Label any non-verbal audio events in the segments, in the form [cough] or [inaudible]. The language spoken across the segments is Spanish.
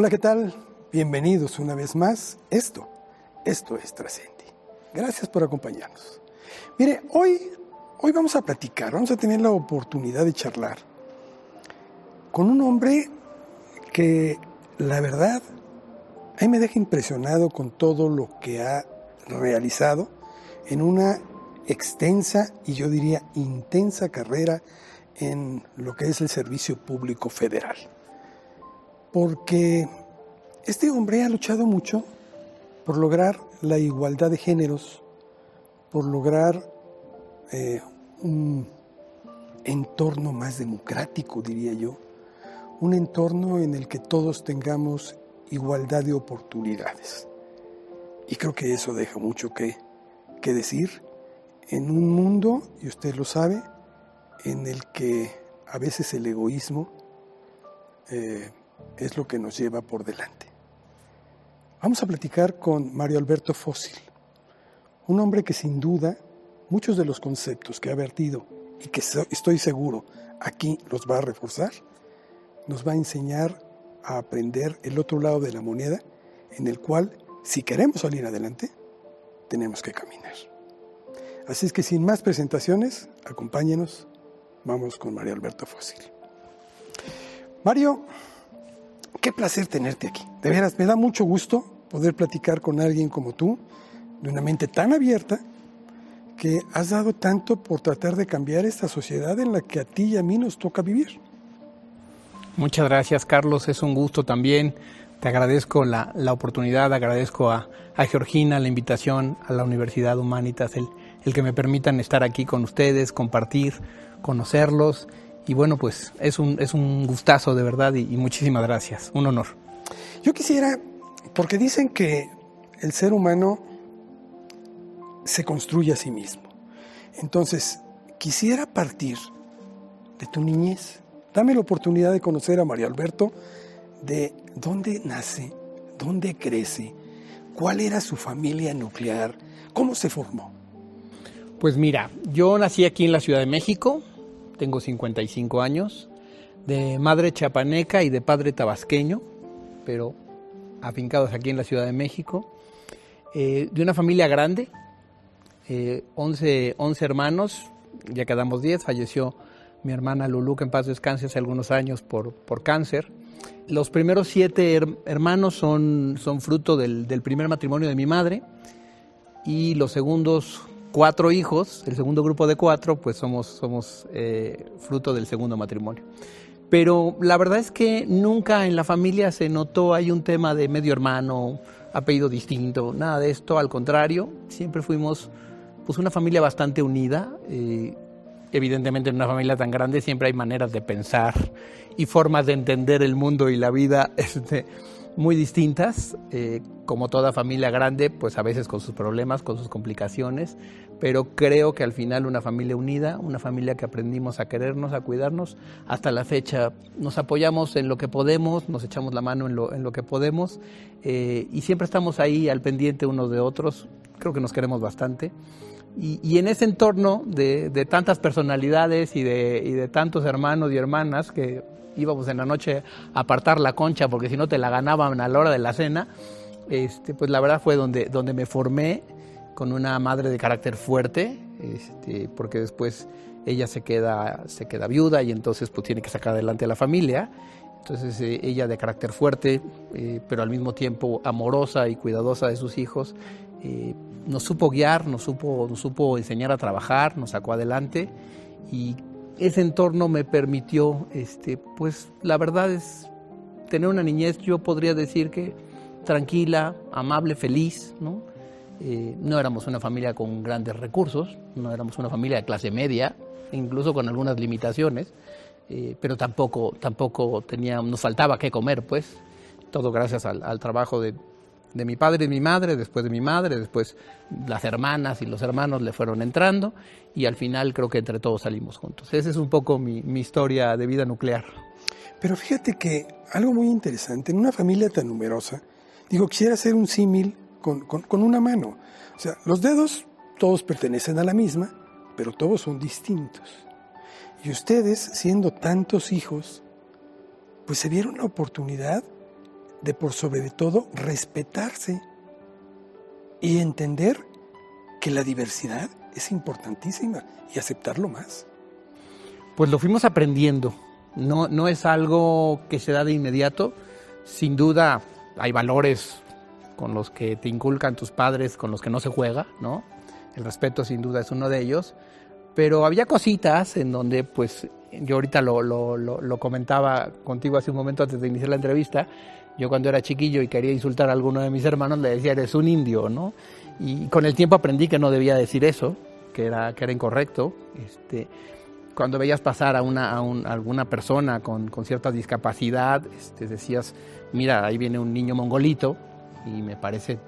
Hola, ¿qué tal? Bienvenidos una vez más. Esto, esto es Trascendi. Gracias por acompañarnos. Mire, hoy, hoy vamos a platicar, vamos a tener la oportunidad de charlar con un hombre que, la verdad, a me deja impresionado con todo lo que ha realizado en una extensa y yo diría intensa carrera en lo que es el servicio público federal. Porque este hombre ha luchado mucho por lograr la igualdad de géneros, por lograr eh, un entorno más democrático, diría yo, un entorno en el que todos tengamos igualdad de oportunidades. Y creo que eso deja mucho que, que decir en un mundo, y usted lo sabe, en el que a veces el egoísmo eh, es lo que nos lleva por delante. Vamos a platicar con Mario Alberto Fósil, un hombre que sin duda muchos de los conceptos que ha vertido y que estoy seguro aquí los va a reforzar, nos va a enseñar a aprender el otro lado de la moneda en el cual, si queremos salir adelante, tenemos que caminar. Así es que sin más presentaciones, acompáñenos, vamos con Mario Alberto Fósil. Mario, qué placer tenerte aquí. De veras, me da mucho gusto poder platicar con alguien como tú, de una mente tan abierta, que has dado tanto por tratar de cambiar esta sociedad en la que a ti y a mí nos toca vivir. Muchas gracias, Carlos. Es un gusto también. Te agradezco la, oportunidad, agradezco a, Georgina la invitación a la Universidad Humanitas, el, el que me permitan estar aquí con ustedes, compartir, conocerlos. Y bueno, pues es un, es un gustazo de verdad y, y muchísimas gracias. Un honor. Yo quisiera, porque dicen que el ser humano se construye a sí mismo. Entonces, quisiera partir de tu niñez. Dame la oportunidad de conocer a María Alberto, de dónde nace, dónde crece, cuál era su familia nuclear, cómo se formó. Pues mira, yo nací aquí en la Ciudad de México, tengo 55 años, de madre chapaneca y de padre tabasqueño, pero afincados aquí en la Ciudad de México, eh, de una familia grande, 11, eh, 11 hermanos, ya quedamos 10, falleció mi hermana Lulú, que en paz descanse hace algunos años por, por cáncer. Los primeros siete hermanos son, son fruto del, del, primer matrimonio de mi madre y los segundos cuatro hijos, el segundo grupo de cuatro, pues somos, somos eh, fruto del segundo matrimonio. Pero la verdad es que nunca en la familia se notó hay un tema de medio hermano, apellido distinto, nada de esto, al contrario, siempre fuimos pues una familia bastante unida. Eh, evidentemente en una familia tan grande siempre hay maneras de pensar y formas de entender el mundo y la vida [laughs] este, muy distintas, eh, como toda familia grande, pues a veces con sus problemas, con sus complicaciones, pero creo que al final una familia unida, una familia que aprendimos a querernos, a cuidarnos, hasta la fecha nos apoyamos en lo que podemos, nos echamos la mano en lo, en lo que podemos eh, y siempre estamos ahí al pendiente unos de otros, creo que nos queremos bastante. Y, en ese entorno de, de tantas personalidades y de, y de tantos hermanos y hermanas que íbamos en la noche a apartar la concha porque si no te la ganaban a la hora de la cena, este, pues la verdad fue donde, donde me formé con una madre de carácter fuerte, este, porque después ella se queda, se queda viuda y entonces pues tiene que sacar adelante a la familia. Entonces eh, ella de carácter fuerte, eh, pero al mismo tiempo amorosa y cuidadosa de sus hijos, eh, nos supo guiar, nos supo, nos supo enseñar a trabajar, nos sacó adelante y ese entorno me permitió, este, pues la verdad es tener una niñez, yo podría decir que tranquila, amable, feliz, ¿no? Eh, no éramos una familia con grandes recursos, no éramos una familia de clase media, incluso con algunas limitaciones, eh, pero tampoco, tampoco tenía, nos faltaba qué comer, pues, todo gracias al trabajo de, de mi padre y mi madre, después de mi madre, después las hermanas y los hermanos le fueron entrando y al final creo que entre todos salimos juntos. Esa es un poco mi, historia de vida nuclear. Pero fíjate que algo muy interesante, en una familia tan numerosa, digo, quisiera hacer un símil con, con una mano. O sea, los dedos todos pertenecen a la misma, pero todos son distintos. Y ustedes, siendo tantos hijos, pues se vieron la oportunidad de por sobre todo respetarse y entender que la diversidad es importantísima y aceptarlo más. Pues lo fuimos aprendiendo. No, no es algo que se da de inmediato. Sin duda hay valores con los que te inculcan tus padres, con los que no se juega, ¿no? El respeto sin duda es uno de ellos. Pero había cositas en donde, pues, yo ahorita lo, lo, lo, comentaba contigo hace un momento antes de iniciar la entrevista, yo cuando era chiquillo y quería insultar a alguno de mis hermanos le decía, eres un indio, ¿no? Y con el tiempo aprendí que no debía decir eso, que era, que era incorrecto. Este, cuando veías pasar a, una, a, alguna persona con, con, cierta discapacidad, este, decías, mira, ahí viene un niño mongolito, y me parece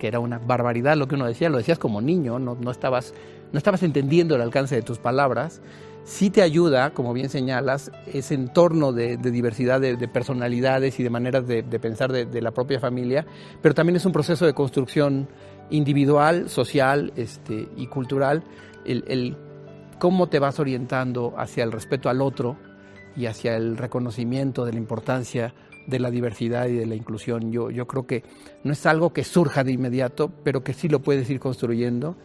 que era una barbaridad lo que uno decía, lo decías como niño, no, no, estabas, no estabas entendiendo el alcance de tus palabras. Sí te ayuda, como bien señalas, ese entorno de, diversidad de, personalidades y de maneras de, pensar de, la propia familia, pero también es un proceso de construcción individual, social este, y cultural, el cómo te vas orientando hacia el respeto al otro y hacia el reconocimiento de la importancia de la diversidad y de la inclusión. Yo, yo creo que no es algo que surja de inmediato, pero que sí lo puedes ir construyendo.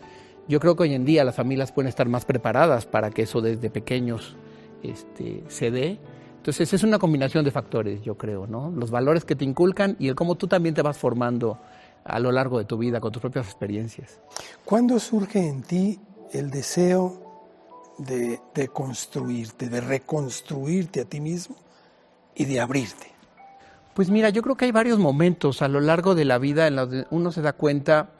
Yo creo que hoy en día las familias pueden estar más preparadas para que eso desde pequeños este, se dé. Entonces es una combinación de factores, yo creo, ¿no? Los valores que te inculcan y el cómo tú también te vas formando a lo largo de tu vida con tus propias experiencias. ¿Cuándo surge en ti el deseo de, de construirte, de reconstruirte a ti mismo y de abrirte? Pues mira, yo creo que hay varios momentos a lo largo de la vida en los que uno se da cuenta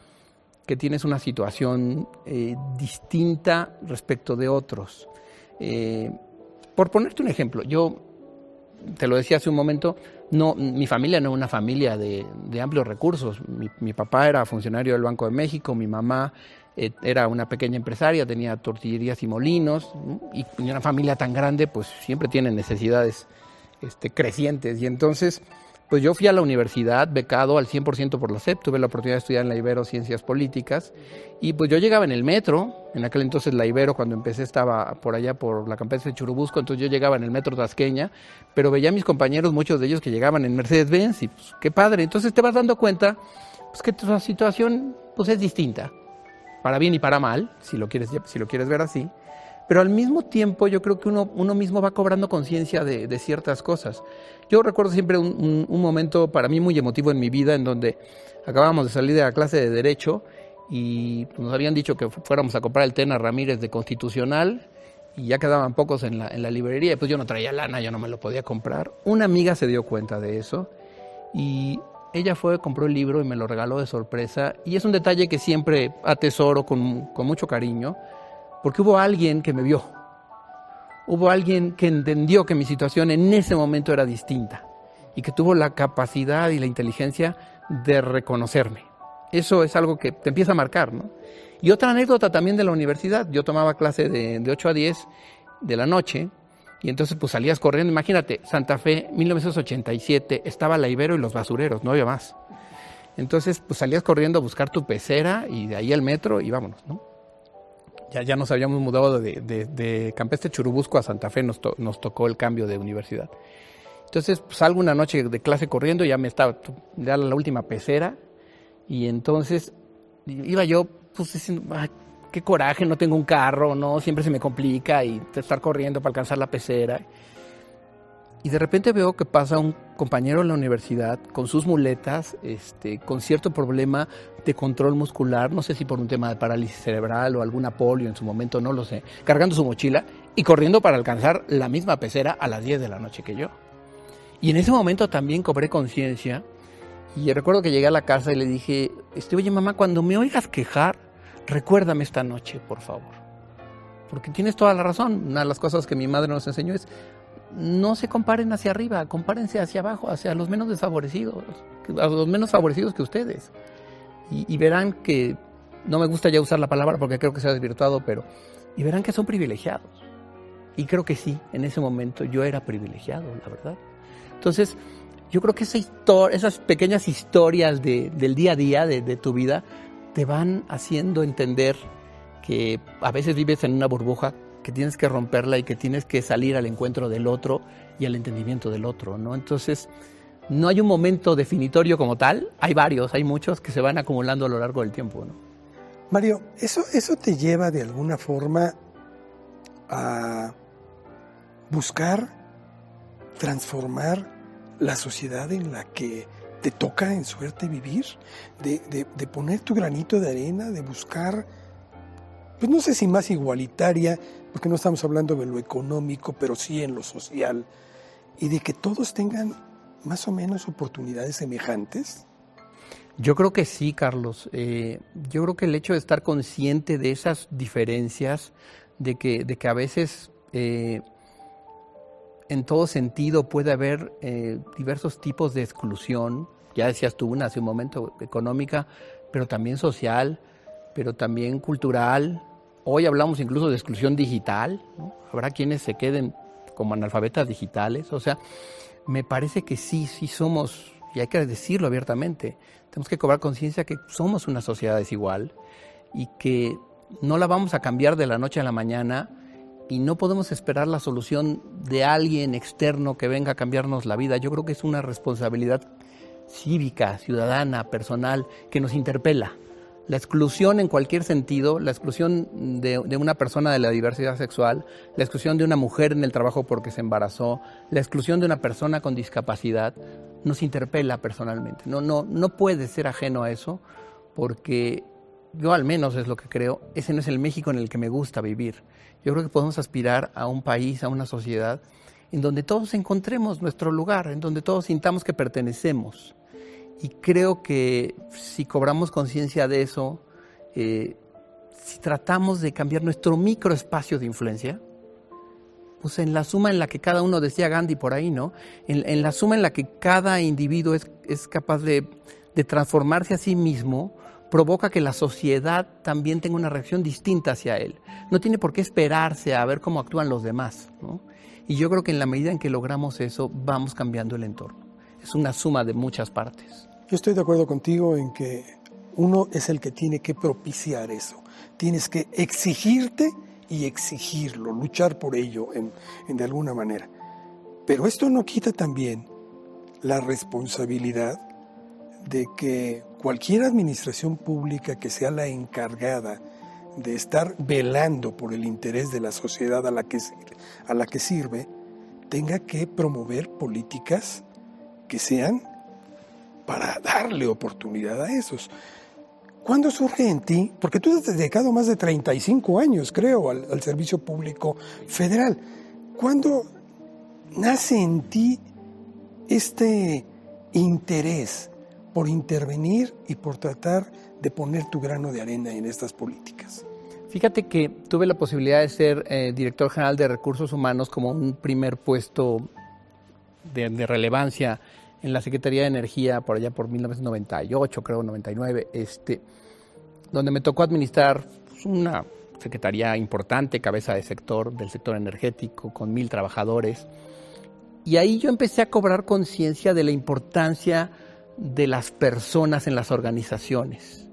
que tienes una situación eh, distinta respecto de otros. Eh, por ponerte un ejemplo, yo te lo decía hace un momento, no, mi familia no es una familia de, amplios recursos. Mi, papá era funcionario del Banco de México, mi mamá eh, era una pequeña empresaria, tenía tortillerías y molinos, y una familia tan grande, pues siempre tiene necesidades este, crecientes. Y entonces, pues yo fui a la universidad becado al 100% por la CEP, tuve la oportunidad de estudiar en la Ibero Ciencias Políticas y pues yo llegaba en el metro, en aquel entonces la Ibero cuando empecé estaba por allá por la campestre de Churubusco, entonces yo llegaba en el metro Tasqueña, pero veía a mis compañeros, muchos de ellos que llegaban en Mercedes-Benz y pues qué padre, entonces te vas dando cuenta pues que tu situación pues es distinta, para bien y para mal, si lo quieres, si lo quieres ver así, pero al mismo tiempo yo creo que uno, uno mismo va cobrando conciencia de, ciertas cosas. Yo recuerdo siempre un, momento para mí muy emotivo en mi vida en donde acabábamos de salir de la clase de Derecho y nos habían dicho que fuéramos a comprar el Tena Ramírez de Constitucional y ya quedaban pocos en la, en la librería y pues yo no traía lana, yo no me lo podía comprar. Una amiga se dio cuenta de eso y ella fue, compró el libro y me lo regaló de sorpresa y es un detalle que siempre atesoro con, con mucho cariño porque hubo alguien que me vio, hubo alguien que entendió que mi situación en ese momento era distinta y que tuvo la capacidad y la inteligencia de reconocerme. Eso es algo que te empieza a marcar, ¿no? Y otra anécdota también de la universidad, yo tomaba clase de, de 8 a 10 de la noche y entonces pues salías corriendo, imagínate, Santa Fe, 1987, estaba la Ibero y los basureros, no había más. Entonces pues salías corriendo a buscar tu pecera y de ahí al metro y vámonos, ¿no? Ya, ya nos habíamos mudado de, de, Campestre Churubusco a Santa Fe, nos, nos tocó el cambio de universidad. Entonces pues, salgo una noche de clase corriendo, ya me estaba, ya la última pecera, y entonces iba yo pues diciendo, qué coraje, no tengo un carro, no, siempre se me complica y estar corriendo para alcanzar la pecera. Y de repente veo que pasa un compañero en la universidad con sus muletas, este, con cierto problema de control muscular, no sé si por un tema de parálisis cerebral o alguna polio en su momento, no lo sé, cargando su mochila y corriendo para alcanzar la misma pecera a las 10 de la noche que yo. Y en ese momento también cobré conciencia y recuerdo que llegué a la casa y le dije, este, oye mamá, cuando me oigas quejar, recuérdame esta noche, por favor. Porque tienes toda la razón. Una de las cosas que mi madre nos enseñó es, no se comparen hacia arriba, compárense hacia abajo, hacia los menos desfavorecidos, a los menos favorecidos que ustedes. Y, verán que, no me gusta ya usar la palabra porque creo que se ha desvirtuado, pero, y verán que son privilegiados. Y creo que sí, en ese momento yo era privilegiado, la verdad. Entonces, yo creo que esa esas pequeñas historias del día a día de, de tu vida te van haciendo entender que a veces vives en una burbuja que tienes que romperla y que tienes que salir al encuentro del otro y al entendimiento del otro, ¿no? Entonces, no hay un momento definitorio como tal, hay varios, hay muchos que se van acumulando a lo largo del tiempo. Mario, ¿eso, ¿eso te lleva de alguna forma a buscar transformar la sociedad en la que te toca en suerte vivir? De, de, de poner tu granito de arena, de buscar, pues no sé si más igualitaria, porque no estamos hablando de lo económico, pero sí en lo social, y de que todos tengan más o menos oportunidades semejantes? Yo creo que sí, Carlos. Eh, yo creo que el hecho de estar consciente de esas diferencias, de que, de que a veces eh, en todo sentido puede haber eh, diversos tipos de exclusión, ya decías tú una hace un momento, económica, pero también social, pero también cultural. Hoy hablamos incluso de exclusión digital, ¿no? habrá quienes se queden como analfabetas digitales, o sea, me parece que sí, sí somos, y hay que decirlo abiertamente, tenemos que cobrar conciencia que somos una sociedad desigual y que no la vamos a cambiar de la noche a la mañana y no podemos esperar la solución de alguien externo que venga a cambiarnos la vida. Yo creo que es una responsabilidad cívica, ciudadana, personal, que nos interpela. La exclusión en cualquier sentido, la exclusión de, una persona de la diversidad sexual, la exclusión de una mujer en el trabajo porque se embarazó, la exclusión de una persona con discapacidad, nos interpela personalmente. No, no, no puede ser ajeno a eso porque yo al menos es lo que creo, ese no es el México en el que me gusta vivir. Yo creo que podemos aspirar a un país, a una sociedad en donde todos encontremos nuestro lugar, en donde todos sintamos que pertenecemos. Y creo que si cobramos conciencia de eso, eh, si tratamos de cambiar nuestro microespacio de influencia, pues en la suma en la que cada uno decía Gandhi por ahí, ¿no? En, en la suma en la que cada individuo es, es capaz de, de, transformarse a sí mismo, provoca que la sociedad también tenga una reacción distinta hacia él. No tiene por qué esperarse a ver cómo actúan los demás, ¿no? Y yo creo que en la medida en que logramos eso, vamos cambiando el entorno. Es una suma de muchas partes. Yo estoy de acuerdo contigo en que uno es el que tiene que propiciar eso. Tienes que exigirte y exigirlo, luchar por ello en, de alguna manera. Pero esto no quita también la responsabilidad de que cualquier administración pública que sea la encargada de estar velando por el interés de la sociedad a la que, a la que sirve, tenga que promover políticas que sean para darle oportunidad a esos. ¿Cuándo surge en ti? Porque tú has dedicado más de 35 años, creo, al, servicio público federal. ¿Cuándo nace en ti este interés por intervenir y por tratar de poner tu grano de arena en estas políticas? Fíjate que tuve la posibilidad de ser eh, director general de recursos humanos como un primer puesto de relevancia en la Secretaría de Energía por allá por 1998, creo, 99, este, donde me tocó administrar una secretaría importante, cabeza de sector, del sector energético, con mil trabajadores. Y ahí yo empecé a cobrar conciencia de la importancia de las personas en las organizaciones,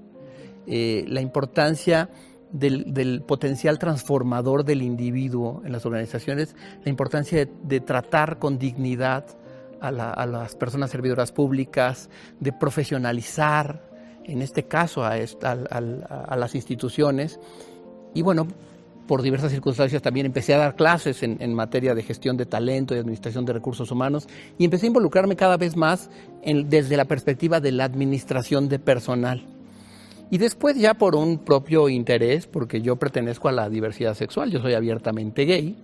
eh, la importancia del, del, potencial transformador del individuo en las organizaciones, la importancia de tratar con dignidad a, la, a, las personas servidoras públicas, de profesionalizar, en este caso, a, esta, a, a las instituciones. Y bueno, por diversas circunstancias también empecé a dar clases en, en, materia de gestión de talento y administración de recursos humanos y empecé a involucrarme cada vez más en, desde la perspectiva de la administración de personal. Y después ya por un propio interés, porque yo pertenezco a la diversidad sexual, yo soy abiertamente gay,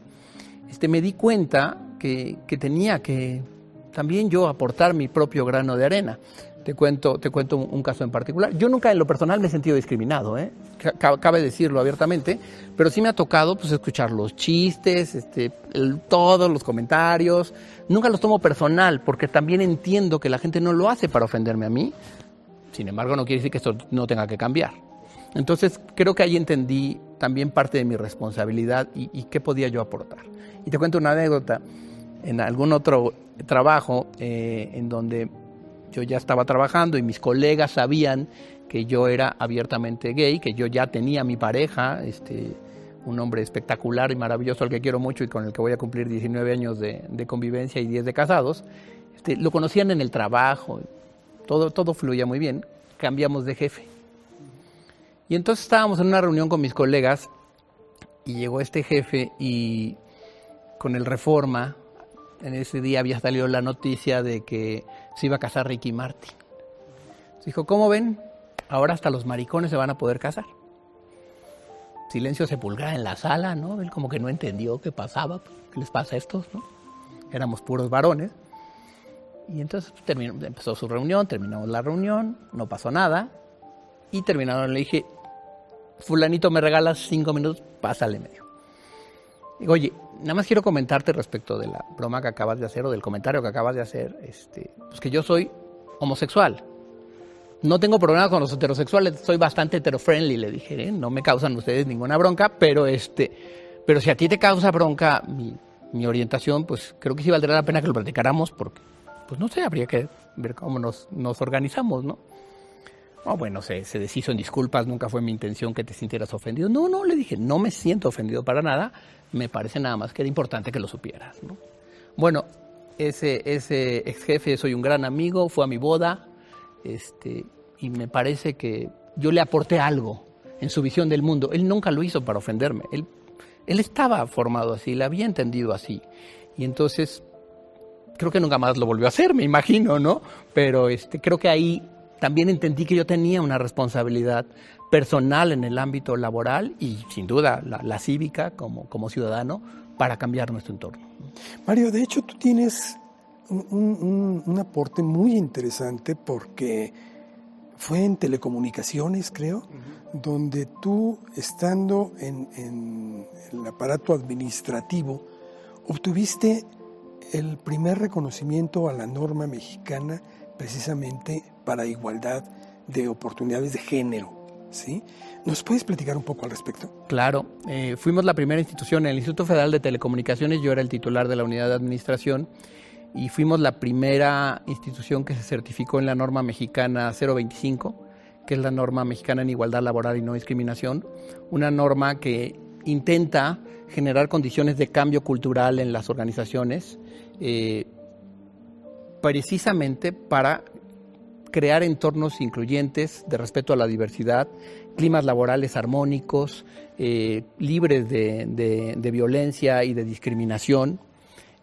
este, me di cuenta que, que tenía que también yo aportar mi propio grano de arena. Te cuento, te cuento un, caso en particular. Yo nunca en lo personal me he sentido discriminado, ¿eh? cabe decirlo abiertamente, pero sí me ha tocado pues, escuchar los chistes, este, el, todos los comentarios. Nunca los tomo personal porque también entiendo que la gente no lo hace para ofenderme a mí. Sin embargo, no quiere decir que esto no tenga que cambiar. Entonces, creo que ahí entendí también parte de mi responsabilidad y, y qué podía yo aportar. Y te cuento una anécdota. En algún otro trabajo eh, en donde yo ya estaba trabajando y mis colegas sabían que yo era abiertamente gay, que yo ya tenía mi pareja, este, un hombre espectacular y maravilloso al que quiero mucho y con el que voy a cumplir 19 años de, de convivencia y 10 de casados. Este, lo conocían en el trabajo, todo, todo fluía muy bien. Cambiamos de jefe. Y entonces estábamos en una reunión con mis colegas y llegó este jefe y con el Reforma, en ese día había salido la noticia de que se iba a casar Ricky Martin. Dijo, ¿cómo ven? Ahora hasta los maricones se van a poder casar. Silencio sepulcral en la sala, ¿no? Él como que no entendió qué pasaba, qué les pasa a estos, ¿no? Éramos puros varones. Y entonces pues, terminó, empezó su reunión, terminamos la reunión, no pasó nada. Y terminaron, le dije, fulanito, me regalas cinco minutos, pásale medio. Digo, oye, nada más quiero comentarte respecto de la broma que acabas de hacer o del comentario que acabas de hacer, este, pues que yo soy homosexual. No tengo problema con los heterosexuales, soy bastante heterofriendly, le dije, ¿eh? no me causan ustedes ninguna bronca, pero este, pero si a ti te causa bronca mi, mi orientación, pues creo que sí valdría la pena que lo platicáramos porque, pues no sé, habría que ver cómo nos, nos organizamos, ¿no? Oh, bueno, se, se, deshizo en disculpas, nunca fue mi intención que te sintieras ofendido. No, no, le dije, no me siento ofendido para nada, me parece nada más que era importante que lo supieras. ¿no? Bueno, ese, ese ex jefe, soy un gran amigo, fue a mi boda, este, y me parece que yo le aporté algo en su visión del mundo. Él nunca lo hizo para ofenderme, él, él estaba formado así, le había entendido así. Y entonces, creo que nunca más lo volvió a hacer, me imagino, ¿no? Pero este, creo que ahí también entendí que yo tenía una responsabilidad personal en el ámbito laboral y sin duda la, la cívica como, como, ciudadano para cambiar nuestro entorno. Mario, de hecho tú tienes un, un, un aporte muy interesante porque fue en telecomunicaciones, creo, uh -huh. donde tú, estando en, en el aparato administrativo, obtuviste el primer reconocimiento a la norma mexicana precisamente para igualdad de oportunidades de género. ¿sí? ¿Nos puedes platicar un poco al respecto? Claro, eh, fuimos la primera institución en el Instituto Federal de Telecomunicaciones, yo era el titular de la unidad de administración y fuimos la primera institución que se certificó en la norma mexicana 025, que es la norma mexicana en igualdad laboral y no discriminación, una norma que intenta generar condiciones de cambio cultural en las organizaciones, eh, precisamente para crear entornos incluyentes de respeto a la diversidad, climas laborales armónicos, eh, libres de, de, de, violencia y de discriminación,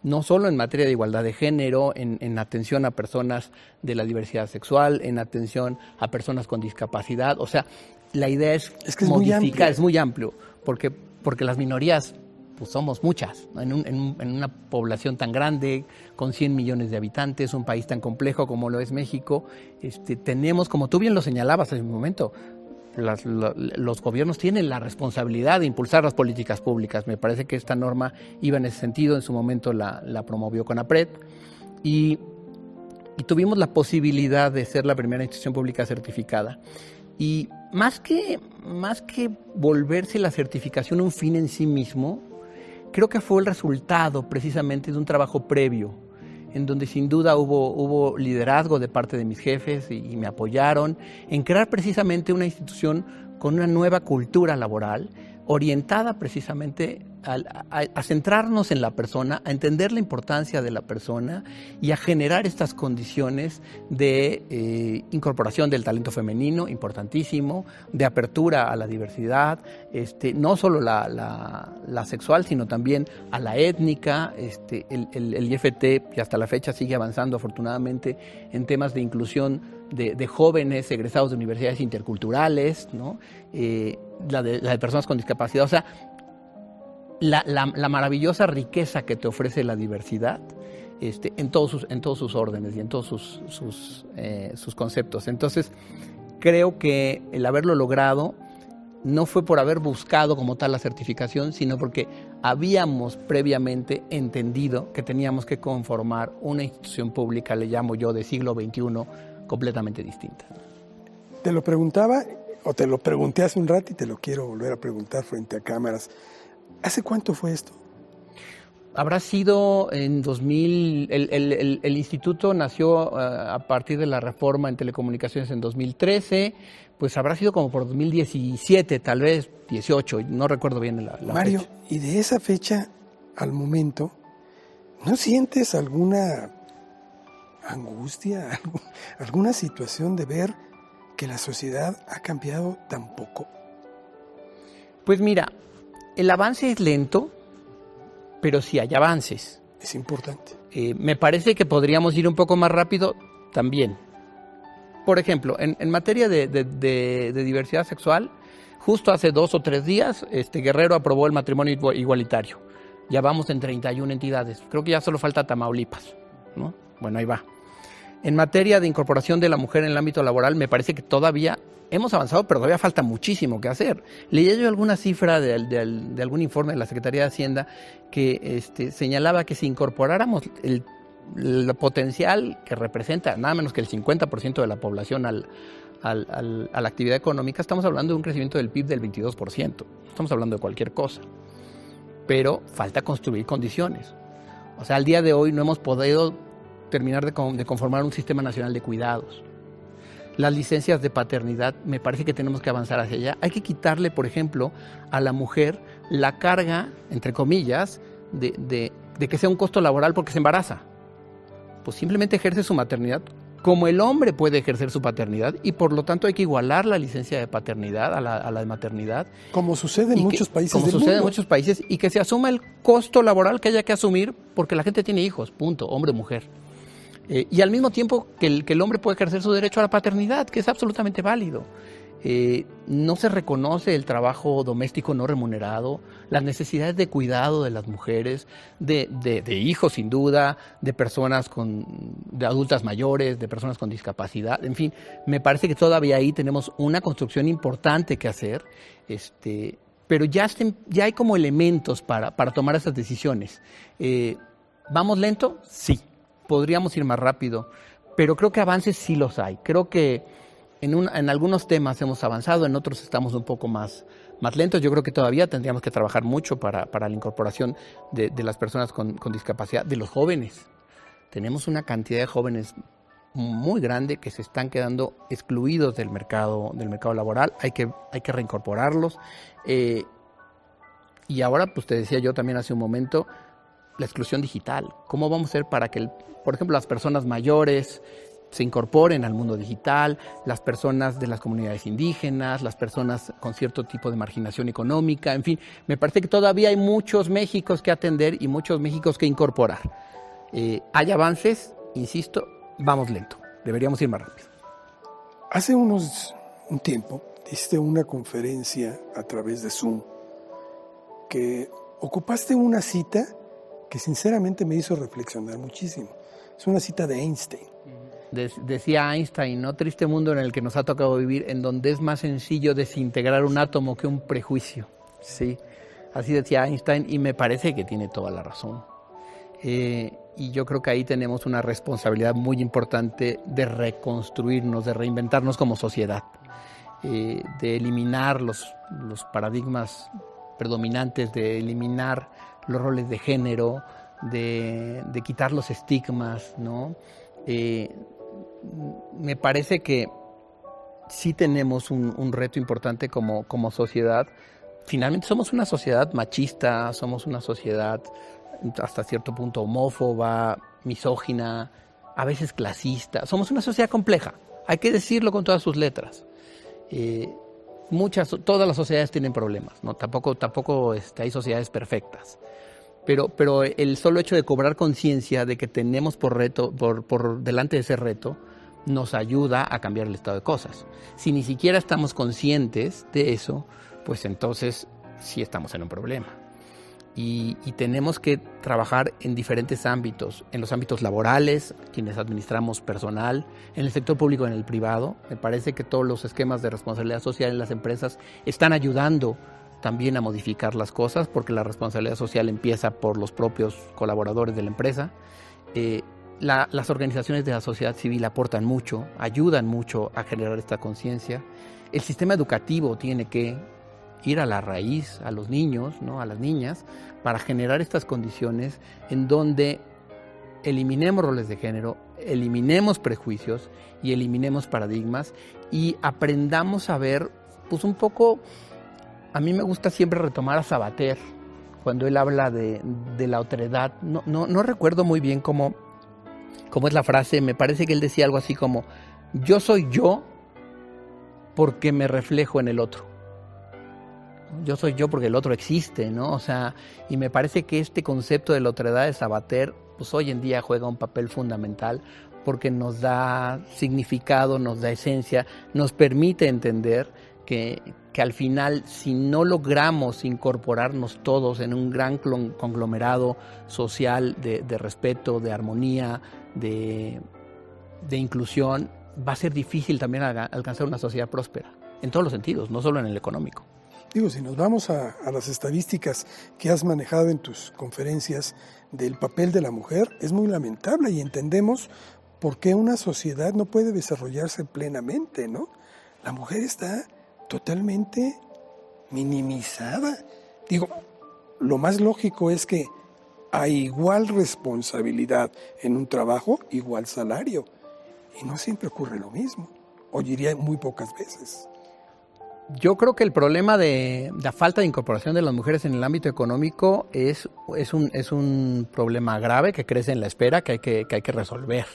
no solo en materia de igualdad de género, en, en, atención a personas de la diversidad sexual, en atención a personas con discapacidad. O sea, la idea es, es que es modificar, muy es muy amplio, porque, porque las minorías pues somos muchas, ¿no? en, un, en, en, una población tan grande, con 100 millones de habitantes, un país tan complejo como lo es México, este, tenemos, como tú bien lo señalabas en un momento, los gobiernos tienen la responsabilidad de impulsar las políticas públicas. Me parece que esta norma iba en ese sentido, en su momento la, la promovió CONAPRED y, y tuvimos la posibilidad de ser la primera institución pública certificada. Y más que, más que volverse la certificación un fin en sí mismo, creo que fue el resultado precisamente de un trabajo previo, en donde sin duda hubo, liderazgo de parte de mis jefes y, me apoyaron en crear precisamente una institución con una nueva cultura laboral orientada precisamente a, centrarnos en la persona, a entender la importancia de la persona y a generar estas condiciones de eh, incorporación del talento femenino, importantísimo, de apertura a la diversidad, este, no solo la, la, sexual, sino también a la étnica. Este, el IFT, que hasta la fecha sigue avanzando afortunadamente en temas de inclusión de, jóvenes egresados de universidades interculturales, ¿no? Eh, la, de, personas con discapacidad. O sea, la, maravillosa riqueza que te ofrece la diversidad este, en, todos sus, en todos sus órdenes y en todos sus, eh, sus conceptos. Entonces, creo que el haberlo logrado no fue por haber buscado como tal la certificación, sino porque habíamos previamente entendido que teníamos que conformar una institución pública, le llamo yo, de siglo XXI, completamente distinta. Te lo preguntaba, o te lo pregunté hace un rato y te lo quiero volver a preguntar frente a cámaras. ¿Hace cuánto fue esto? Habrá sido en 2000, el, el, el, el instituto nació uh, a partir de la reforma en telecomunicaciones en 2013, pues habrá sido como por 2017, tal vez 18, no recuerdo bien la, la Mario, fecha. y de esa fecha al momento, ¿no sientes alguna angustia, [laughs] alguna situación de ver que la sociedad ha cambiado tan poco? Pues mira, el avance es lento, pero sí hay avances. Es importante. Eh, me parece que podríamos ir un poco más rápido también. Por ejemplo, en, materia de, diversidad sexual, justo hace dos o tres días, este Guerrero aprobó el matrimonio igualitario. Ya vamos en 31 entidades. Creo que ya solo falta Tamaulipas. ¿no? Bueno, ahí va. En materia de incorporación de la mujer en el ámbito laboral, me parece que todavía hemos avanzado, pero todavía falta muchísimo que hacer. Leí yo alguna cifra de, algún informe de la Secretaría de Hacienda que este, señalaba que si incorporáramos el, potencial que representa nada menos que el 50% de la población al, a la actividad económica, estamos hablando de un crecimiento del PIB del 22%. Estamos hablando de cualquier cosa. Pero falta construir condiciones. O sea, al día de hoy no hemos podido terminar de conformar un sistema nacional de cuidados las licencias de paternidad, me parece que tenemos que avanzar hacia allá. Hay que quitarle, por ejemplo, a la mujer la carga, entre comillas, de, que sea un costo laboral porque se embaraza. Pues simplemente ejerce su maternidad como el hombre puede ejercer su paternidad y por lo tanto hay que igualar la licencia de paternidad a la, de maternidad. Como sucede en muchos países. Como sucede en muchos países y que se asuma el costo laboral que haya que asumir porque la gente tiene hijos, punto, hombre o mujer. Eh, y al mismo tiempo que el, que el, hombre puede ejercer su derecho a la paternidad, que es absolutamente válido. Eh, no se reconoce el trabajo doméstico no remunerado, las necesidades de cuidado de las mujeres, de, de, hijos sin duda, de personas con, de adultas mayores, de personas con discapacidad, en fin, me parece que todavía ahí tenemos una construcción importante que hacer, este, pero ya, ya hay como elementos para, para tomar esas decisiones. Eh, ¿Vamos lento? Sí podríamos ir más rápido, pero creo que avances sí los hay. Creo que en, en algunos temas hemos avanzado, en otros estamos un poco más, más lentos. Yo creo que todavía tendríamos que trabajar mucho para, para la incorporación de, de las personas con, con, discapacidad, de los jóvenes. Tenemos una cantidad de jóvenes muy grande que se están quedando excluidos del mercado, del mercado laboral. Hay que, hay que reincorporarlos. Eh, y ahora, pues te decía yo también hace un momento, la exclusión digital. ¿Cómo vamos a hacer para que, por ejemplo, las personas mayores se incorporen al mundo digital, las personas de las comunidades indígenas, las personas con cierto tipo de marginación económica, en fin, me parece que todavía hay muchos Méxicos que atender y muchos Méxicos que incorporar. Eh, hay avances, insisto, vamos lento, deberíamos ir más rápido. Hace unos un tiempo diste una conferencia a través de Zoom que ocupaste una cita que sinceramente me hizo reflexionar muchísimo. Es una cita de Einstein. decía Einstein, ¿no? Triste mundo en el que nos ha tocado vivir, en donde es más sencillo desintegrar un átomo que un prejuicio. Sí, así decía Einstein y me parece que tiene toda la razón. Eh, y yo creo que ahí tenemos una responsabilidad muy importante de reconstruirnos, de reinventarnos como sociedad, eh, de eliminar los, los paradigmas predominantes, de eliminar los roles de género, de, quitar los estigmas, ¿no? Eh, me parece que sí tenemos un, reto importante como, como sociedad. Finalmente somos una sociedad machista, somos una sociedad hasta cierto punto homófoba, misógina, a veces clasista. Somos una sociedad compleja, hay que decirlo con todas sus letras. Eh, muchas, todas las sociedades tienen problemas, ¿no? Tampoco, tampoco este, hay sociedades perfectas. Pero, pero el solo hecho de cobrar conciencia de que tenemos por, reto, por, por delante de ese reto nos ayuda a cambiar el estado de cosas. Si ni siquiera estamos conscientes de eso, pues entonces sí estamos en un problema. Y, y, tenemos que trabajar en diferentes ámbitos, en los ámbitos laborales, quienes administramos personal, en el sector público, en el privado. Me parece que todos los esquemas de responsabilidad social en las empresas están ayudando también a modificar las cosas, porque la responsabilidad social empieza por los propios colaboradores de la empresa. Eh, las organizaciones de la sociedad civil aportan mucho, ayudan mucho a generar esta conciencia. El sistema educativo tiene que ir a la raíz, a los niños, ¿no? a las niñas, para generar estas condiciones en donde eliminemos roles de género, eliminemos prejuicios y eliminemos paradigmas y aprendamos a ver pues un poco a mí me gusta siempre retomar a Sabater cuando él habla de, la otredad. No, no, no recuerdo muy bien cómo ¿cómo es la frase? Me parece que él decía algo así como, yo soy yo porque me reflejo en el otro. Yo soy yo porque el otro existe, ¿no? O sea, y me parece que este concepto de la otredad de Sabater, pues hoy en día juega un papel fundamental porque nos da significado, nos da esencia, nos permite entender que, al final, si no logramos incorporarnos todos en un gran conglomerado social de, respeto, de armonía, de, de inclusión, va a ser difícil también alcanzar una sociedad próspera, en todos los sentidos, no solo en el económico. Digo, si nos vamos a, las estadísticas que has manejado en tus conferencias del papel de la mujer, es muy lamentable y entendemos por qué una sociedad no puede desarrollarse plenamente, ¿no? La mujer está totalmente minimizada. Digo, lo más lógico es que a igual responsabilidad en un trabajo, igual salario. Y no siempre ocurre lo mismo, o diría muy pocas veces. Yo creo que el problema de la falta de incorporación de las mujeres en el ámbito económico es, es, un, es un problema grave que crece en la espera que hay que, que hay que resolver.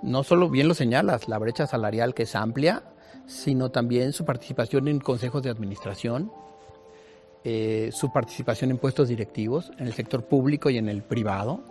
No solo bien lo señalas, la brecha salarial que es amplia, sino también su participación en consejos de administración, eh, su participación en puestos directivos en el sector público y en el privado,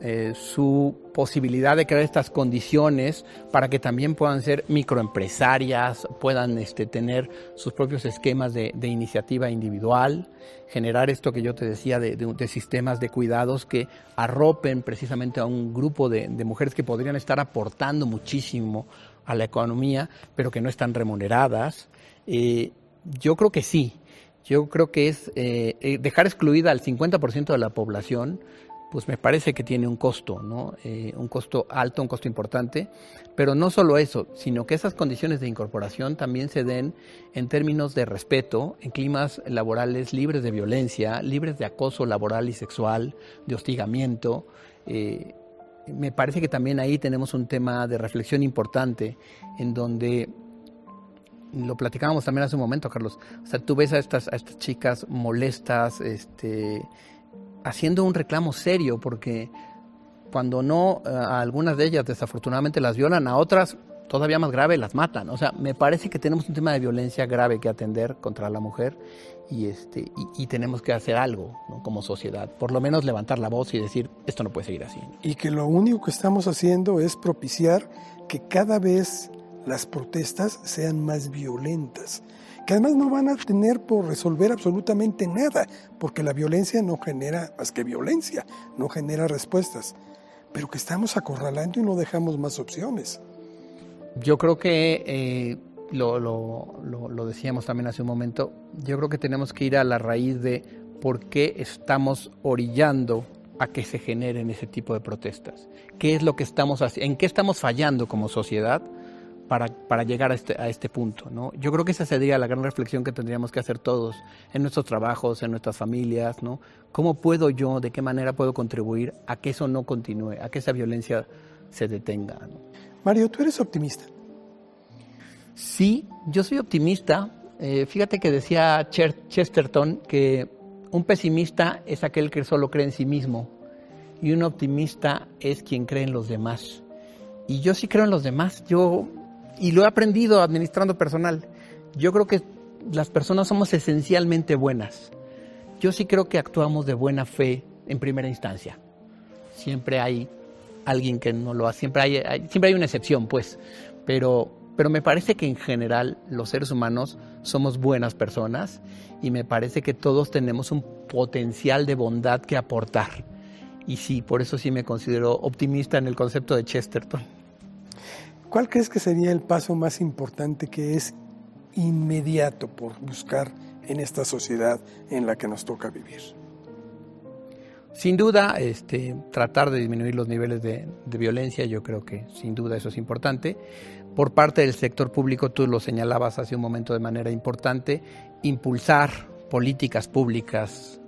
eh, su posibilidad de crear estas condiciones para que también puedan ser microempresarias, puedan este, tener sus propios esquemas de, iniciativa individual, generar esto que yo te decía de, sistemas de cuidados que arropen precisamente a un grupo de, mujeres que podrían estar aportando muchísimo a la economía, pero que no están remuneradas. Eh, yo creo que sí. Yo creo que es eh, dejar excluida al 50% de la población pues me parece que tiene un costo, ¿no? Eh, un costo alto, un costo importante, pero no solo eso, sino que esas condiciones de incorporación también se den en términos de respeto, en climas laborales libres de violencia, libres de acoso laboral y sexual, de hostigamiento. Eh, me parece que también ahí tenemos un tema de reflexión importante en donde lo platicábamos también hace un momento, Carlos. O sea, tú ves a estas, a estas chicas molestas, este, haciendo un reclamo serio, porque cuando no, eh, a algunas de ellas desafortunadamente las violan, a otras todavía más grave las matan. O sea, me parece que tenemos un tema de violencia grave que atender contra la mujer y, este, y, tenemos que hacer algo como sociedad, por lo menos levantar la voz y decir, esto no puede seguir así. Y que lo único que estamos haciendo es propiciar que cada vez las protestas sean más violentas que además no van a tener por resolver absolutamente nada, porque la violencia no genera más que violencia, no genera respuestas, pero que estamos acorralando y no dejamos más opciones. Yo creo que, eh, lo, lo decíamos también hace un momento, yo creo que tenemos que ir a la raíz de por qué estamos orillando a que se generen ese tipo de protestas. ¿Qué es lo que estamos haciendo? ¿En qué estamos fallando como sociedad? para, para llegar a este, a este punto. ¿no? Yo creo que esa sería la gran reflexión que tendríamos que hacer todos en nuestros trabajos, en nuestras familias. ¿no? ¿Cómo puedo yo, de qué manera puedo contribuir a que eso no continúe, a que esa violencia se detenga? Mario, ¿tú eres optimista? Sí, yo soy optimista. Eh, fíjate que decía Chesterton que un pesimista es aquel que solo cree en sí mismo y un optimista es quien cree en los demás. Y yo sí creo en los demás. Yo y lo he aprendido administrando personal. Yo creo que las personas somos esencialmente buenas. Yo sí creo que actuamos de buena fe en primera instancia. Siempre hay alguien que no lo hace, siempre hay, siempre hay una excepción, pues. Pero, pero me parece que en general los seres humanos somos buenas personas y me parece que todos tenemos un potencial de bondad que aportar. Y sí, por eso sí me considero optimista en el concepto de Chesterton. ¿Cuál crees que sería el paso más importante que es inmediato por buscar en esta sociedad en la que nos toca vivir? Sin duda, este, tratar de disminuir los niveles de, violencia, yo creo que sin duda eso es importante. Por parte del sector público, tú lo señalabas hace un momento de manera importante, impulsar políticas públicas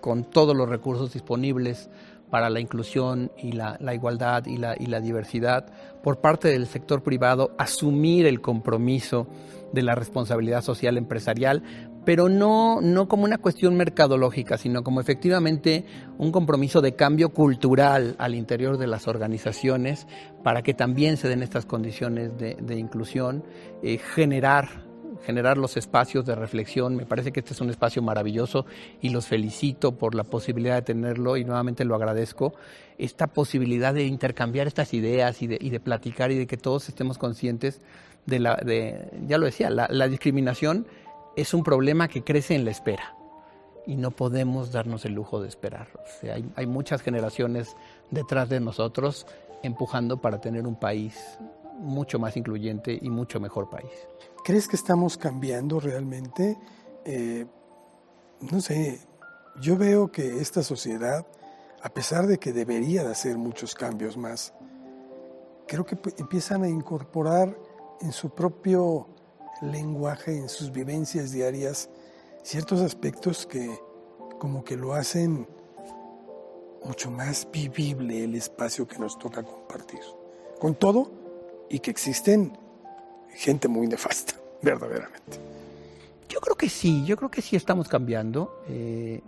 con todos los recursos disponibles para la inclusión y la, igualdad y la, y la diversidad, por parte del sector privado asumir el compromiso de la responsabilidad social empresarial, pero no, no como una cuestión mercadológica, sino como efectivamente un compromiso de cambio cultural al interior de las organizaciones para que también se den estas condiciones de, inclusión, eh, generar generar los espacios de reflexión. Me parece que este es un espacio maravilloso y los felicito por la posibilidad de tenerlo y nuevamente lo agradezco. Esta posibilidad de intercambiar estas ideas y de, y de platicar y de que todos estemos conscientes de la, de, ya lo decía, la, la discriminación es un problema que crece en la espera y no podemos darnos el lujo de esperar. O sea, hay, hay, muchas generaciones detrás de nosotros empujando para tener un país mucho más incluyente y mucho mejor país. ¿Crees que estamos cambiando realmente? Eh, no sé, yo veo que esta sociedad, a pesar de que debería de hacer muchos cambios más, creo que empiezan a incorporar en su propio lenguaje, en sus vivencias diarias, ciertos aspectos que como que lo hacen mucho más vivible el espacio que nos toca compartir. Con todo, y que existen gente muy nefasta, [laughs] verdaderamente. Yo creo que sí, yo creo que sí estamos cambiando. Eh,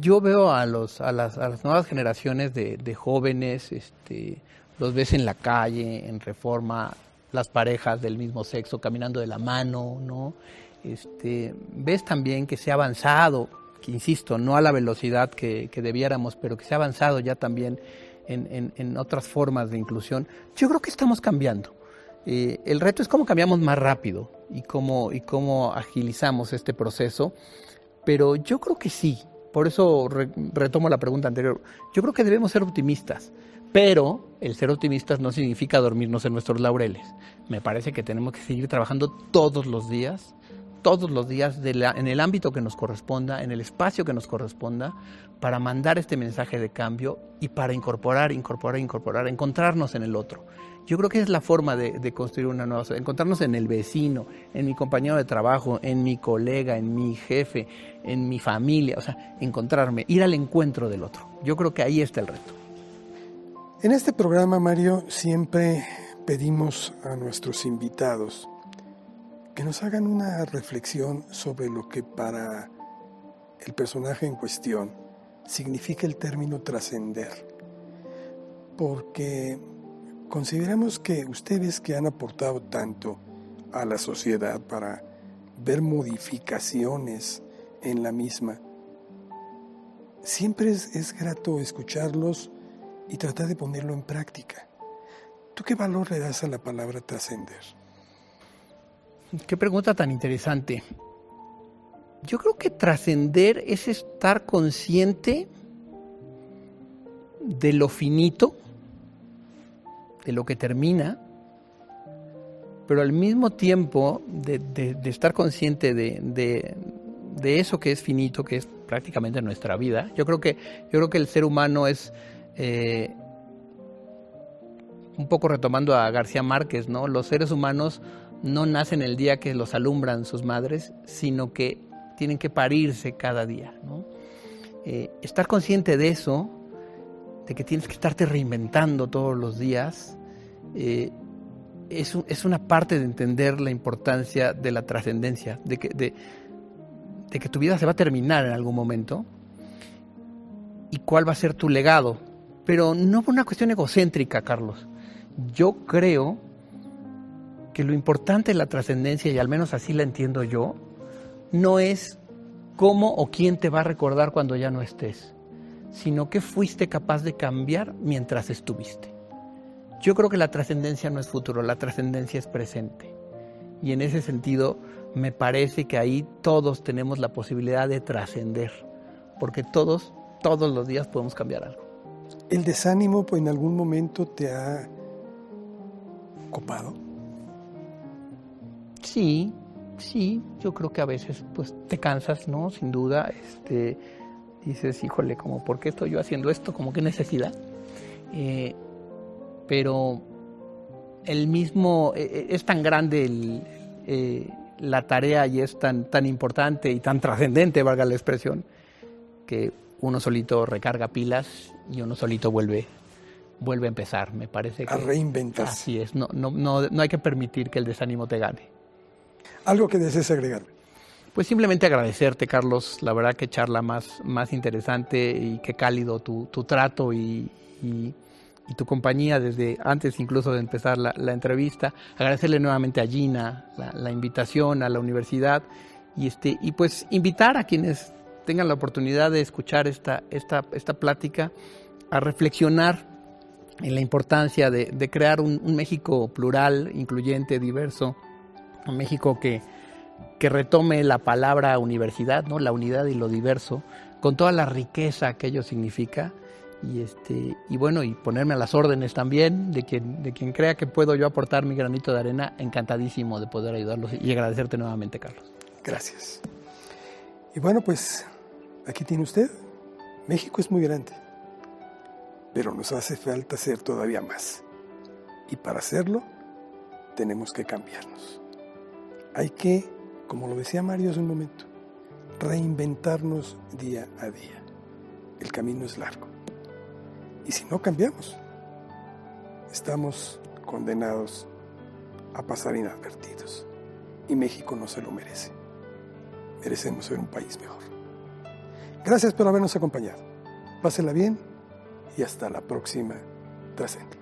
yo veo a, los, a, las, a las nuevas generaciones de, de jóvenes, este, los ves en la calle, en reforma, las parejas del mismo sexo caminando de la mano, ¿no? Este, ves también que se ha avanzado, que insisto, no a la velocidad que, debiéramos, pero que se ha avanzado ya también en, en, otras formas de inclusión. Yo creo que estamos cambiando. Eh, el reto es cómo cambiamos más rápido y cómo, y cómo agilizamos este proceso, pero yo creo que sí. Por eso retomo la pregunta anterior. Yo creo que debemos ser optimistas. Pero el ser optimistas no significa dormirnos en nuestros laureles. Me parece que tenemos que seguir trabajando todos los días, todos los días en el ámbito que nos corresponda, en el espacio que nos corresponda, para mandar este mensaje de cambio y para incorporar, incorporar, incorporar, encontrarnos en el otro. Yo creo que es la forma de, construir una nueva sociedad, encontrarnos en el vecino, en mi compañero de trabajo, en mi colega, en mi jefe, en mi familia, o sea, encontrarme, ir al encuentro del otro. Yo creo que ahí está el reto. En este programa, Mario, siempre pedimos a nuestros invitados que nos hagan una reflexión sobre lo que para el personaje en cuestión significa el término trascender. Porque consideramos que ustedes que han aportado tanto a la sociedad para ver modificaciones en la misma, siempre es, grato escucharlos y tratar de ponerlo en práctica. ¿Tú qué valor le das a la palabra trascender? Qué pregunta tan interesante. Yo creo que trascender es estar consciente de lo finito, de lo que termina, pero al mismo tiempo de, estar consciente de, de, eso que es finito, que es prácticamente nuestra vida. Yo creo que, yo creo que el ser humano es eh, un poco retomando a García Márquez, ¿no? Los seres humanos no nacen el día que los alumbran sus madres, sino que tienen que parirse cada día, eh, estar consciente de eso, de que tienes que estarte reinventando todos los días, eh, es, una parte de entender la importancia de la trascendencia, de que tu vida se va a terminar en algún momento y cuál va a ser tu legado, pero no por una cuestión egocéntrica, Carlos. Yo creo que lo importante de la trascendencia, y al menos así la entiendo yo, no es cómo o quién te va a recordar cuando ya no estés, sino que fuiste capaz de cambiar mientras estuviste. Yo creo que la trascendencia no es futuro, la trascendencia es presente. Y en ese sentido, me parece que ahí todos tenemos la posibilidad de trascender, porque todos, todos los días podemos cambiar algo. ¿El desánimo pues, en algún momento te ha copado? Sí, sí, yo creo que a veces pues te cansas, ¿no? Sin duda, este, dices, híjole, como, ¿por qué estoy yo haciendo esto? Como qué necesidad. Eh, pero el mismo, e, e, es tan grande eh, la tarea y es tan, tan importante y tan trascendente, valga la expresión, que uno solito recarga pilas y uno solito vuelve vuelve a empezar, me parece que... A reinventarse. Así es, no, no, no, no hay que permitir que el desánimo te gane. ¿Algo que desees agregar? pues simplemente agradecerte, Carlos. La verdad que charla más, más interesante y qué cálido tu, tu trato y, y, tu compañía desde antes incluso de empezar la, la entrevista. Agradecerle nuevamente a Gina la, la, invitación a la universidad y, este, y pues invitar a quienes tengan la oportunidad de escuchar esta, esta, esta plática a reflexionar en la importancia de, de crear un, México plural, incluyente, diverso, un México que, que retome la palabra universidad, ¿no? la unidad y lo diverso, con toda la riqueza que ello significa. Y, este, y bueno, y ponerme a las órdenes también de quien, de quien crea que puedo yo aportar mi granito de arena, encantadísimo de poder ayudarlos y agradecerte nuevamente, Carlos. Gracias. Y bueno, pues aquí tiene usted. México es muy grande, pero nos hace falta ser todavía más. Y para hacerlo, tenemos que cambiarnos. Hay que como lo decía Mario hace un momento, reinventarnos día a día. El camino es largo. Y si no cambiamos, estamos condenados a pasar inadvertidos. Y México no se lo merece. Merecemos ser un país mejor. Gracias por habernos acompañado. Pásela bien y hasta la próxima trascendente.